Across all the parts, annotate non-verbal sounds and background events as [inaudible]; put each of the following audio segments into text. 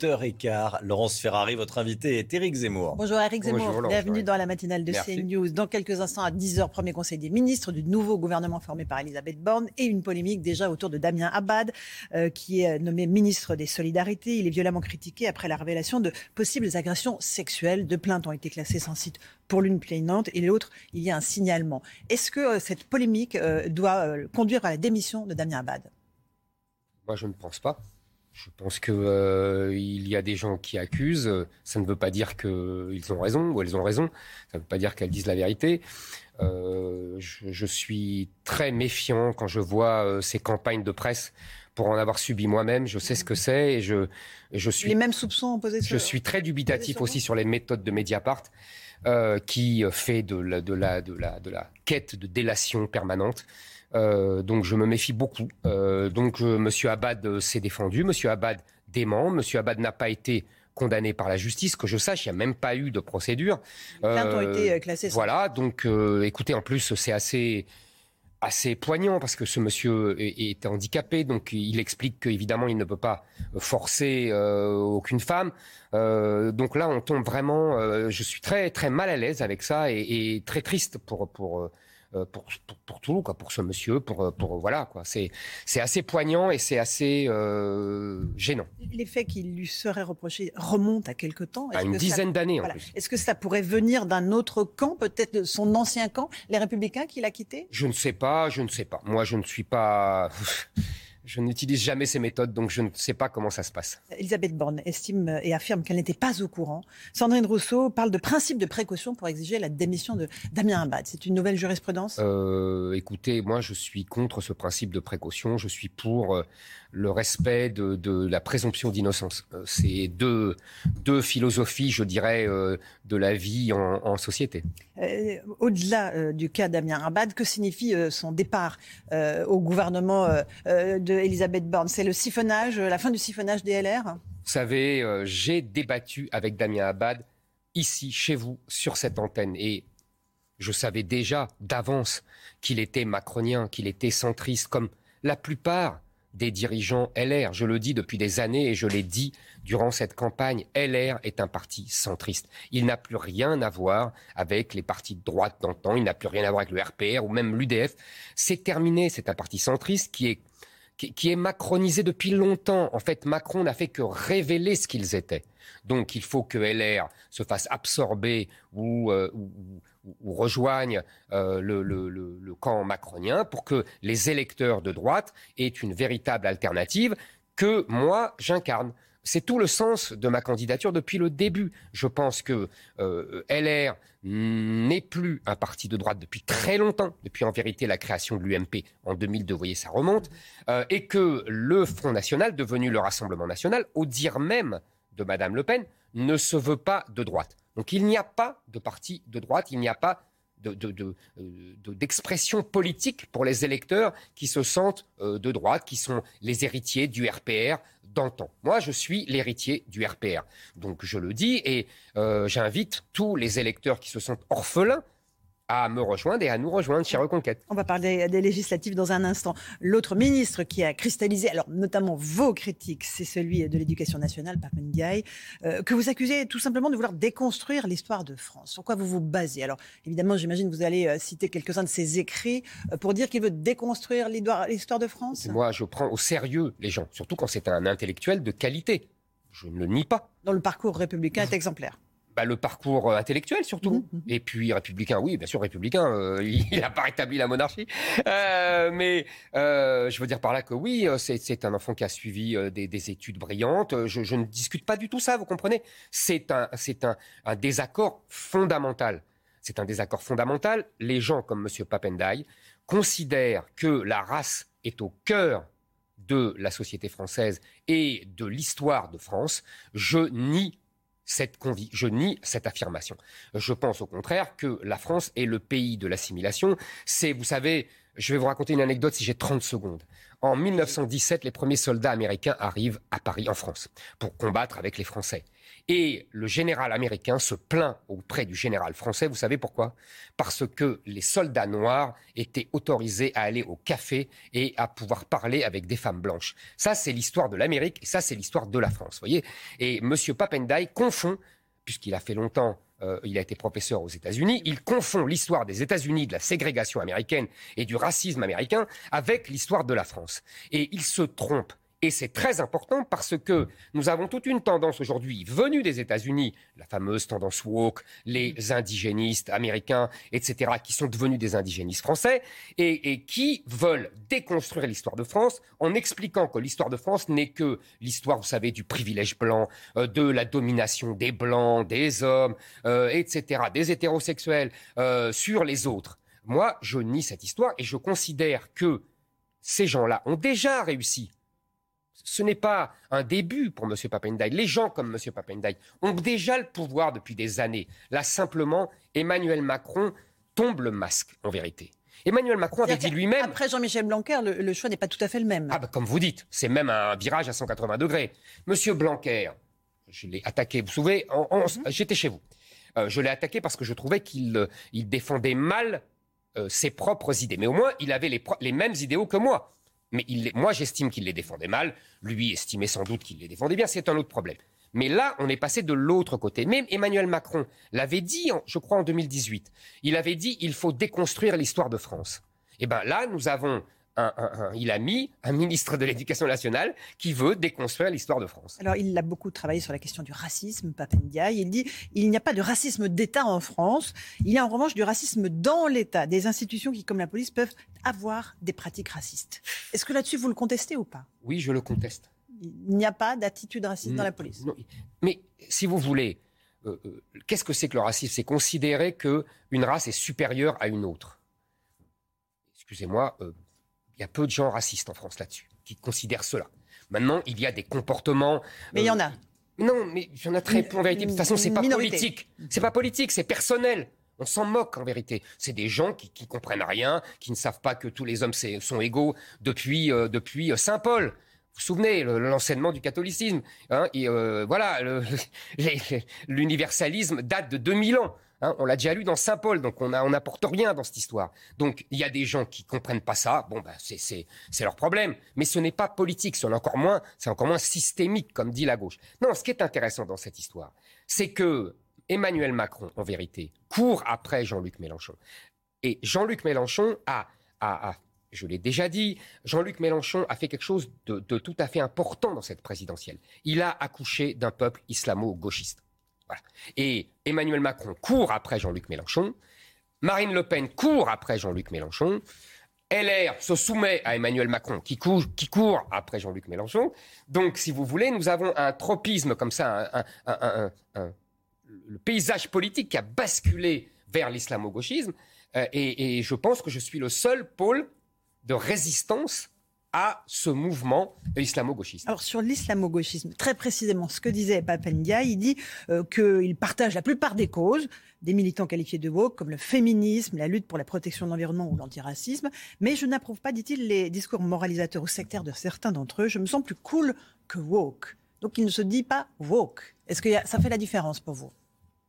8h15. Laurence Ferrari, votre invité est Éric Zemmour. Bonjour Éric Zemmour, bienvenue dans la matinale de CNews. Dans quelques instants, à 10h, premier conseil des ministres du nouveau gouvernement formé par Elisabeth Borne et une polémique déjà autour de Damien Abad, euh, qui est nommé ministre des Solidarités. Il est violemment critiqué après la révélation de possibles agressions sexuelles. Deux plaintes ont été classées sans site pour l'une plaignante et l'autre, il y a un signalement. Est-ce que euh, cette polémique euh, doit conduire à la démission de Damien Abad? Moi, je ne pense pas. Je pense qu'il euh, y a des gens qui accusent. Ça ne veut pas dire qu'ils ont raison ou elles ont raison. Ça ne veut pas dire qu'elles disent la vérité. Euh, je, suis très méfiant quand je vois euh, ces campagnes de presse pour en avoir subi moi-même. Je sais ce que c'est et je, je suis. Les mêmes soupçons posés Je suis très dubitatif aussi sur les méthodes de Mediapart. qui fait de la, de, la, de, la, de la quête de délation permanente. Euh, donc je me méfie beaucoup. Euh, donc euh, Monsieur Abad s'est défendu, Monsieur Abad dément, Monsieur Abad n'a pas été condamné par la justice, que je sache, il n'y a même pas eu de procédure. Les ont été classées. Voilà, donc écoutez, en plus c'est assez assez poignant parce que ce monsieur est, handicapé, donc il explique qu'évidemment il ne peut pas forcer aucune femme. donc là, on tombe vraiment. je suis très très mal à l'aise avec ça et, et très triste pour pour euh, pour, pour, tout, quoi, pour ce monsieur, pour, euh, pour voilà, quoi. C'est, c'est assez poignant et c'est assez euh, gênant. Les faits qui lui seraient reprochés remontent à quelque temps. À une dizaine d'années en plus. Est-ce que ça pourrait venir d'un autre camp, peut-être son ancien camp, les Républicains qu'il a quitté Je ne sais pas, je ne sais pas. Moi, je ne suis pas. Je n'utilise jamais ces méthodes, donc je ne sais pas comment ça se passe. Elisabeth Borne estime et affirme qu'elle n'était pas au courant. Sandrine Rousseau parle de principe de précaution pour exiger la démission de Damien Abad. C'est une nouvelle jurisprudence? Euh, Écoutez, moi je suis contre ce principe de précaution. Je suis pour euh, le respect de, la présomption d'innocence. Euh, c'est deux, deux philosophies, je dirais, euh, de la vie en, société. Au-delà du cas Damien Abad, que signifie son départ au gouvernement d'Elisabeth Borne C'est le siphonnage, la fin du siphonnage des LR Vous savez, j'ai débattu avec Damien Abad ici, chez vous, sur cette antenne. Et je savais déjà d'avance qu'il était macronien, qu'il était centriste, comme la plupart des dirigeants LR. Je le dis depuis des années et je l'ai dit durant cette campagne. LR est un parti centriste. Il n'a plus rien à voir avec les partis de droite d'antan. Il n'a plus rien à voir avec le RPR ou même l'UDF. C'est terminé. C'est un parti centriste qui est qui, est macronisé depuis longtemps. En fait, Macron n'a fait que révéler ce qu'ils étaient. Donc, il faut que LR se fasse absorber ou, euh, ou rejoignent euh, le, camp macronien pour que les électeurs de droite aient une véritable alternative que moi j'incarne. C'est tout le sens de ma candidature depuis le début. Je pense que euh, LR n'est plus un parti de droite depuis très longtemps, depuis en vérité la création de l'UMP en 2002, vous voyez, ça remonte, euh, et que le Front National, devenu le Rassemblement National, au dire même de Madame Le Pen, ne se veut pas de droite. Donc il n'y a pas de parti de droite, il n'y a pas d'expression de, politique pour les électeurs qui se sentent euh, de droite, qui sont les héritiers du RPR d'antan. Moi, je suis l'héritier du RPR. Donc je le dis et euh, j'invite tous les électeurs qui se sentent orphelins à me rejoindre et à nous rejoindre chez Reconquête. On va parler des législatives dans un instant. L'autre ministre qui a cristallisé, alors notamment vos critiques, c'est celui de l'éducation nationale, Papendiaï, euh, que vous accusez tout simplement de vouloir déconstruire l'histoire de France. Sur quoi vous vous basez? Alors évidemment, j'imagine que vous allez euh, citer quelques-uns de ses écrits euh, pour dire qu'il veut déconstruire l'histoire de France. Moi, je prends au sérieux les gens, surtout quand c'est un intellectuel de qualité. Je ne le nie pas. Dans le parcours républicain est [laughs] exemplaire. Bah, le parcours euh, intellectuel surtout. Mmh, mmh. Et puis républicain, oui, bien sûr républicain. Euh, [laughs] il n'a pas rétabli la monarchie, euh, mais je veux dire par là que oui, c'est un enfant qui a suivi des, études brillantes. Je, ne discute pas du tout ça, vous comprenez C'est un, un, un désaccord fondamental. C'est un désaccord fondamental. Les gens comme M. Papendai considèrent que la race est au cœur de la société française et de l'histoire de France. Je nie je nie cette affirmation. Je pense au contraire que la France est le pays de l'assimilation. C'est, vous savez, Je vais vous raconter une anecdote si j'ai 30 secondes. En 1917, les premiers soldats américains arrivent à Paris, en France, pour combattre avec les Français. Et le général américain se plaint auprès du général français. Vous savez pourquoi? Parce que les soldats noirs étaient autorisés à aller au café et à pouvoir parler avec des femmes blanches. Ça, c'est l'histoire de l'Amérique et ça, c'est l'histoire de la France. Voyez? Et M. Papendai confond, puisqu'il a fait longtemps euh, il a été professeur aux États-Unis, il confond l'histoire des États-Unis, de la ségrégation américaine et du racisme américain avec l'histoire de la France. Et il se trompe. Et c'est très important parce que nous avons toute une tendance aujourd'hui venue des États-Unis, la fameuse tendance woke, les indigénistes américains, etc., qui sont devenus des indigénistes français et, qui veulent déconstruire l'histoire de France en expliquant que l'histoire de France n'est que l'histoire, vous savez, du privilège blanc, euh, de la domination des blancs, des hommes, euh, etc., des hétérosexuels euh, sur les autres. Moi, je nie cette histoire et je considère que ces gens-là ont déjà réussi ce n'est pas un début pour M. Papendai. Les gens comme M. Papendai ont déjà le pouvoir depuis des années. Là, simplement, Emmanuel Macron tombe le masque, en vérité. Emmanuel Macron avait dit lui-même. Après Jean-Michel Blanquer, le, choix n'est pas tout à fait le même. Ah, bah, comme vous dites, c'est même un virage à 180 degrés. Monsieur Blanquer, je l'ai attaqué, vous vous souvenez, mhm. j'étais chez vous. Euh, je l'ai attaqué parce que je trouvais qu'il euh, défendait mal euh, ses propres idées. Mais au moins, il avait les mêmes idéaux que moi. Mais moi, j'estime qu'il les défendait mal. Lui estimait sans doute qu'il les défendait bien. C'est un autre problème. Mais là, on est passé de l'autre côté. Même Emmanuel Macron l'avait dit, je crois, en 2018. Il avait dit il faut déconstruire l'histoire de France. Eh bien là, nous avons il a mis un ministre de l'Éducation nationale qui veut déconstruire l'histoire de France. Alors, il a beaucoup travaillé sur la question du racisme, Papendia. Il dit il n'y a pas de racisme d'État en France. Il y a en revanche du racisme dans l'État, des institutions qui, comme la police, peuvent avoir des pratiques racistes. Est-ce que là-dessus, vous le contestez ou pas? Oui, je le conteste. Il n'y a pas d'attitude raciste dans la police. Mais si vous voulez, euh, euh, qu'est-ce que c'est que le racisme? C'est considérer qu'une race est supérieure à une autre. Excusez-moi, euh, il y a peu de gens racistes en France là-dessus, qui considèrent cela. Maintenant, il y a des comportements. Mais il y en a. Euh, non, mais il y en a très peu en vérité. De toute façon, c'est pas politique. C'est pas politique, c'est personnel. On s'en moque en vérité. C'est des gens qui, qui comprennent rien, qui ne savent pas que tous les hommes sont égaux depuis, euh, depuis euh, Saint Paul. Vous vous souvenez, l'enseignement du catholicisme. Hein, et, voilà, [laughs] l'universalisme date de 2000 ans. Hein, on l'a déjà lu dans Saint Paul, donc on n'apporte rien dans cette histoire. Donc il y a des gens qui comprennent pas ça. Bon, bah, c'est leur problème. Mais ce n'est pas politique, c'est encore moins, encore moins systémique, comme dit la gauche. Non, ce qui est intéressant dans cette histoire, c'est que Emmanuel Macron, en vérité, court après Jean-Luc Mélenchon. Et Jean-Luc Mélenchon a, je l'ai déjà dit, Jean-Luc Mélenchon a fait quelque chose de, tout à fait important dans cette présidentielle. Il a accouché d'un peuple islamo-gauchiste. Et Emmanuel Macron court après Jean-Luc Mélenchon. Marine Le Pen court après Jean-Luc Mélenchon. LR se soumet à Emmanuel Macron qui court, après Jean-Luc Mélenchon. Donc, si vous voulez, nous avons un tropisme comme ça, le paysage politique qui a basculé vers l'islamo-gauchisme. Euh, et je pense que je suis le seul pôle de résistance à ce mouvement islamo-gauchiste. Alors sur l'islamo-gauchisme, très précisément, ce que disait Papendia, il dit euh, qu'il partage la plupart des causes des militants qualifiés de woke, comme le féminisme, la lutte pour la protection de l'environnement ou l'antiracisme, mais je n'approuve pas, dit-il, les discours moralisateurs ou sectaires de certains d'entre eux. Je me sens plus cool que woke. Donc il ne se dit pas woke. Est-ce que ça fait la différence pour vous?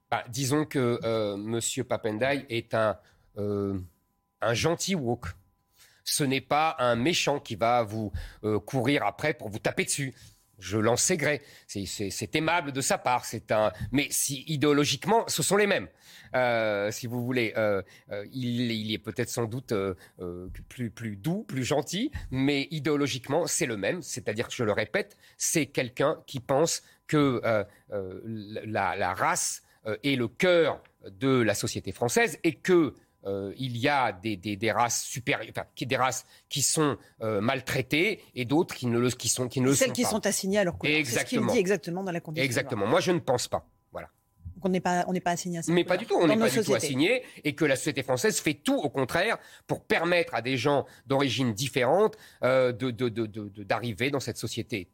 Bah, Disons que euh, M. Papendai est un, euh, un gentil woke ce n'est pas un méchant qui va vous euh, courir après pour vous taper dessus. Je l'en sais gré. C'est aimable de sa part. C'est un, mais si idéologiquement, ce sont les mêmes. Euh, si vous voulez, euh, il, est peut-être sans doute plus, doux, plus gentil, mais idéologiquement, c'est le même. C'est-à-dire que je le répète, c'est quelqu'un qui pense que la, race est le cœur de la société française et que euh, il y a des, races supérieures, des races qui sont euh, maltraitées et d'autres qui ne le, qui sont, qui ne Celles qui sont assignées à leur couleur. Exactement. C'est ce qu'il dit exactement dans la condition. Exactement. Moi, je ne pense pas. Voilà. Donc on n'est pas, on n'est pas assigné à ça. Mais pas du tout. On n'est pas du tout assigné et que la société française fait tout au contraire pour permettre à des gens d'origine différente euh, de, d'arriver dans cette société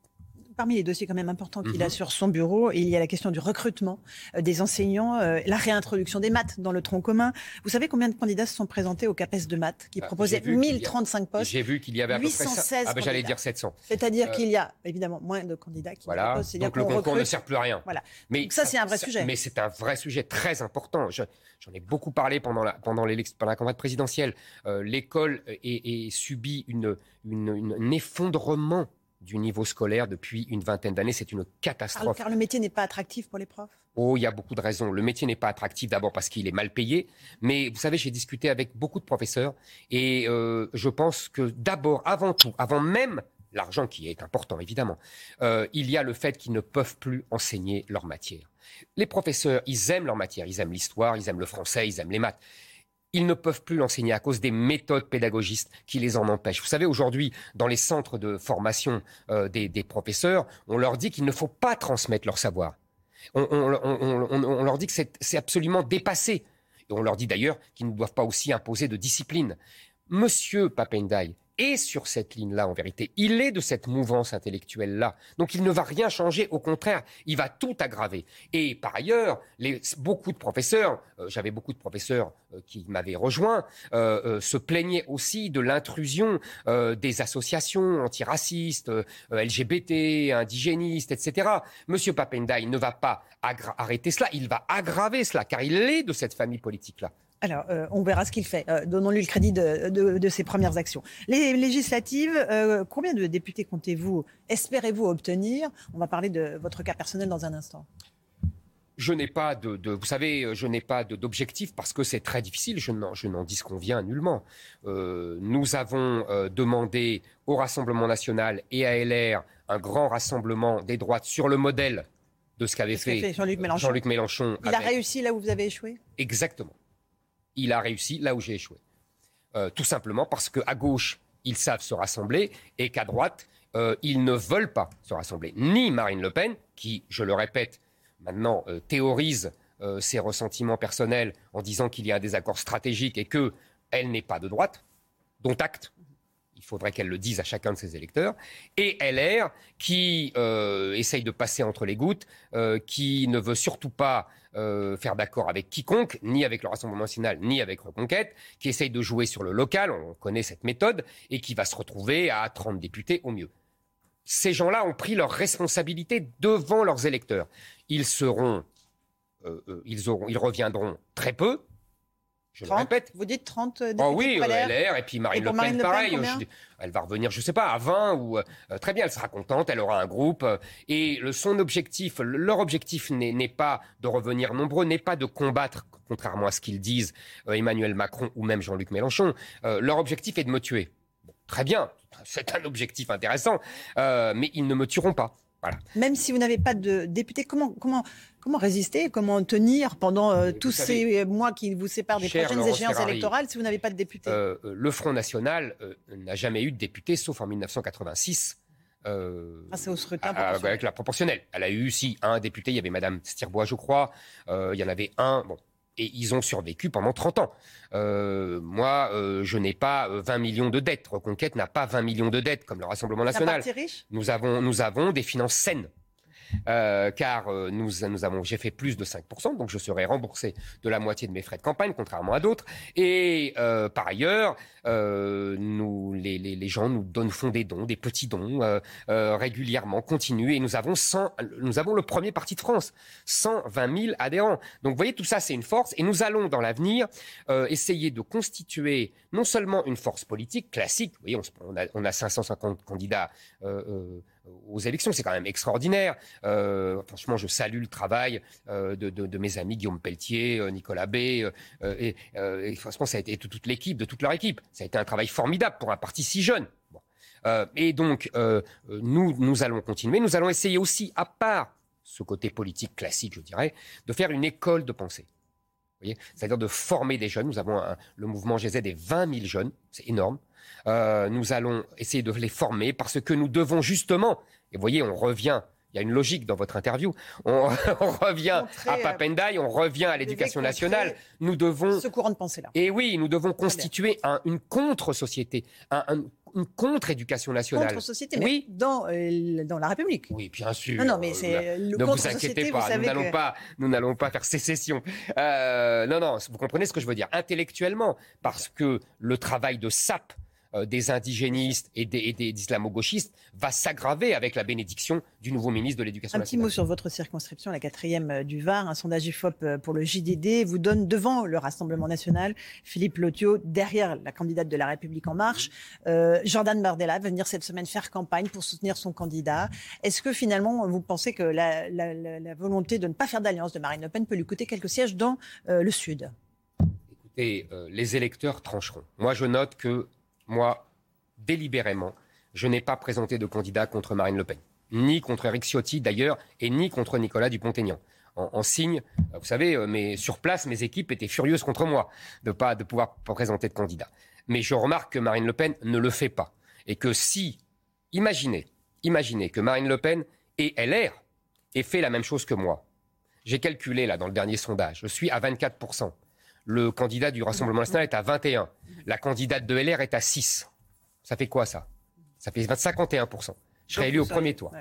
parmi les dossiers quand même importants qu'il a mhm. sur son bureau, il y a la question du recrutement euh, des enseignants, euh, la réintroduction des maths dans le tronc commun. Vous savez combien de candidats se sont présentés au CAPES de maths, qui bah, proposait 1035 postes J'ai vu qu'il y avait à peu près ah, ben, J'allais dire 700. C'est-à-dire qu'il y a évidemment moins de candidats qui voilà. Donc le concours ne sert plus à rien. Voilà. Mais ça, c'est un vrai sujet. Mais c'est un vrai sujet très important. J'en ai beaucoup parlé pendant la, pendant, pendant la campagne présidentielle. L'école est, subit une, une, un effondrement du niveau scolaire depuis une vingtaine d'années. C'est une catastrophe. Car, le métier n'est pas attractif pour les profs Oh, il y a beaucoup de raisons. Le métier n'est pas attractif d'abord parce qu'il est mal payé. Mais vous savez, j'ai discuté avec beaucoup de professeurs et euh, je pense que d'abord, avant tout, avant même l'argent qui est important évidemment, euh, il y a le fait qu'ils ne peuvent plus enseigner leur matière. Les professeurs, ils aiment leur matière, ils aiment l'histoire, ils aiment le français, ils aiment les maths ils ne peuvent plus l'enseigner à cause des méthodes pédagogistes qui les en empêchent. Vous savez, aujourd'hui, dans les centres de formation euh, des, professeurs, on leur dit qu'il ne faut pas transmettre leur savoir. On, leur dit que c'est absolument dépassé. Et on leur dit d'ailleurs qu'ils ne doivent pas aussi imposer de discipline. Monsieur Papendai, est sur cette ligne-là, en vérité. Il est de cette mouvance intellectuelle-là. Donc il ne va rien changer, au contraire, il va tout aggraver. Et par ailleurs, les, beaucoup de professeurs, euh, j'avais beaucoup de professeurs euh, qui m'avaient rejoint, euh, se plaignaient aussi de l'intrusion des associations antiracistes, LGBT, indigénistes, etc. Monsieur Papendai ne va pas arrêter cela, il va aggraver cela, car il est de cette famille politique-là. Alors, euh, on verra ce qu'il fait. Euh, donnons-lui le crédit de, ses premières actions. Les législatives, euh, combien de députés comptez-vous, espérez-vous obtenir? On va parler de votre cas personnel dans un instant. Je n'ai pas de, vous savez, je n'ai pas d'objectif parce que c'est très difficile. Je n'en disconviens nullement. nous avons demandé au Rassemblement national et à LR un grand rassemblement des droites sur le modèle de ce qu'avait fait, Jean-Luc Mélenchon. Il a réussi là où vous avez échoué? Exactement il a réussi là où j'ai échoué. Euh, tout simplement parce qu'à gauche, ils savent se rassembler et qu'à droite, euh, ils ne veulent pas se rassembler. Ni Marine Le Pen, qui, je le répète, maintenant euh, théorise ses ressentiments personnels en disant qu'il y a un désaccord stratégique et qu'elle n'est pas de droite, dont acte. Il faudrait qu'elle le dise à chacun de ses électeurs. Et LR, qui essaye de passer entre les gouttes, qui ne veut surtout pas euh, faire d'accord avec quiconque, ni avec le Rassemblement national, ni avec Reconquête, qui essaye de jouer sur le local, on connaît cette méthode, et qui va se retrouver à 30 députés au mieux. Ces gens-là ont pris leurs responsabilités devant leurs électeurs. Ils seront, euh, euh, ils, auront, ils reviendront très peu, je le répète. Vous dites 30 députés Oh oui, LR, et puis Marine, le, Pen, pareil. elle va revenir, je ne sais pas, à 20 ou... Euh, très bien, elle sera contente, elle aura un groupe. Euh, et le, son objectif, leur objectif n'est pas de revenir nombreux, n'est pas de combattre, contrairement à ce qu'ils disent euh, Emmanuel Macron ou même Jean-Luc Mélenchon. leur objectif est de me tuer. très bien, c'est un objectif intéressant, mais ils ne me tueront pas. Même si vous n'avez pas de député, comment, comment, comment résister, comment tenir pendant euh, tous ces mois qui vous séparent des prochaines échéances électorales si vous n'avez pas de député? euh, euh, Le Front National n'a jamais eu de député, sauf en 1986. au scrutin avec la proportionnelle. Elle a eu, si, un député, il y avait Madame Stirbois, je crois, il y en avait un, bon, et ils ont survécu pendant 30 ans. Euh, moi, euh, je n'ai pas 20 euh, millions de dettes. Reconquête n'a pas 20 millions de dettes comme le Rassemblement national. Nous avons, nous avons des finances saines. Euh, car euh, nous, avons, j'ai fait plus de 5%, donc je serai remboursé de la moitié de mes frais de campagne, contrairement à d'autres. Et euh, par ailleurs, les, gens nous font des dons, des petits dons régulièrement, continus, et nous avons 100, nous avons le premier parti de France, 120 000 adhérents. Donc vous voyez, tout ça, c'est une force, et nous allons dans l'avenir essayer de constituer non seulement une force politique classique, vous voyez, on a 550 candidats aux élections. C'est quand même extraordinaire. Euh, franchement, je salue le travail euh, de, mes amis Guillaume Pelletier, euh, Nicolas Bay, et, franchement, ça a été toute, l'équipe, de toute leur équipe. Ça a été un travail formidable pour un parti si jeune. et donc, nous, nous allons continuer. Nous allons essayer aussi, à part ce côté politique classique, je dirais, de faire une école de pensée. C'est-à-dire de former des jeunes. Nous avons le mouvement GZ des 20 000 jeunes, c'est énorme. Euh, nous allons essayer de les former parce que nous devons justement, et vous voyez, on revient il y a une logique dans votre interview. On, [laughs] revient à Papendai, on revient à l'éducation nationale. Nous devons ce courant de pensée là. Et oui, nous devons constituer une contre-société, un, une contre-éducation nationale. Contre-société, oui. dans, euh, dans la République. Oui, bien sûr. Non, non, mais c'est le Ne vous inquiétez pas, nous n'allons pas, nous n'allons pas faire sécession. Euh, non, non, vous comprenez ce que je veux dire. Intellectuellement, parce que le travail de sape euh, des indigénistes et des, islamo-gauchistes va s'aggraver avec la bénédiction du nouveau ministre de l'Éducation nationale. Un petit mot sur votre circonscription, la quatrième euh, du Var. Un sondage IFOP euh, pour le JDD vous donne devant le Rassemblement national Philippe Lotio, derrière la candidate de La République en marche. Jordan Bardella va venir cette semaine faire campagne pour soutenir son candidat. Est-ce que finalement vous pensez que la, la, volonté de ne pas faire d'alliance de Marine Le Pen peut lui coûter quelques sièges dans le Sud? Écoutez, les électeurs trancheront. Moi, je note que moi, délibérément, je n'ai pas présenté de candidat contre Marine Le Pen, ni contre Eric Ciotti d'ailleurs, et ni contre Nicolas Dupont-Aignan. En, signe, vous savez, euh, mais sur place, mes équipes étaient furieuses contre moi de pas de pouvoir présenter de candidat. Mais je remarque que Marine Le Pen ne le fait pas, et que si, imaginez, imaginez que Marine Le Pen et LR aient fait la même chose que moi. J'ai calculé là dans le dernier sondage, je suis à 24 le candidat du Rassemblement national est à 21. La candidate de LR est à 6. Ça fait quoi ça? Ça fait 51%. Je serai élu au premier tour.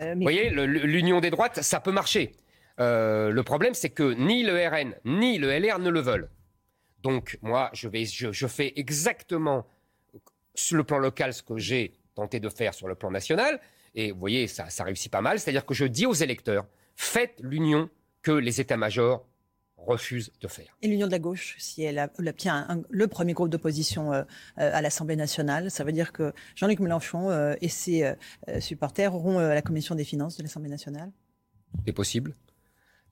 Euh, Vous voyez, l'union des droites, ça peut marcher. Euh, le problème, c'est que ni le RN ni le LR ne le veulent. Donc, moi, je, vais, je, fais exactement sur le plan local ce que j'ai tenté de faire sur le plan national. Et vous voyez, ça, ça réussit pas mal. C'est-à-dire que je dis aux électeurs, faites l'union que les états-majors refuse de faire. Et l'Union de la gauche, si elle, obtient le premier groupe d'opposition euh, euh, à l'Assemblée nationale, ça veut dire que Jean-Luc Mélenchon euh, et ses supporters auront la commission des finances de l'Assemblée nationale C'est possible.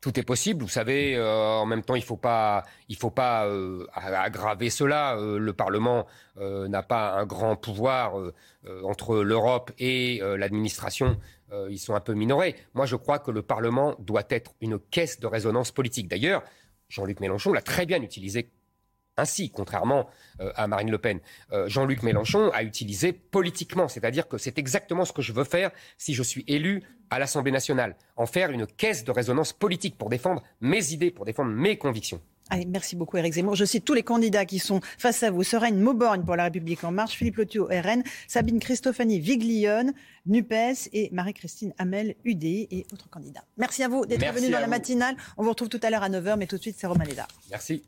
Tout est possible. Vous savez, en même temps, il ne faut pas, pas aggraver cela. le Parlement n'a pas un grand pouvoir entre l'Europe et l'administration. ils sont un peu minorés. Moi, je crois que le Parlement doit être une caisse de résonance politique. D'ailleurs, Jean-Luc Mélenchon l'a très bien utilisé ainsi, contrairement euh, à Marine Le Pen. Euh, Jean-Luc Mélenchon a utilisé politiquement, c'est-à-dire que c'est exactement ce que je veux faire si je suis élu à l'Assemblée nationale, en faire une caisse de résonance politique pour défendre mes idées, pour défendre mes convictions. Allez, merci beaucoup Eric Zemmour. Je cite tous les candidats qui sont face à vous. Sereine Mauborgne pour La République En Marche, Philippe Lothio, RN, Sabine Christophanie Viglione, NUPES et Marie-Christine Hamel, UD et autres candidats. Merci à vous d'être venus dans la matinale. On vous retrouve tout à l'heure à 9h, mais tout de suite c'est Romain Lézard. Merci.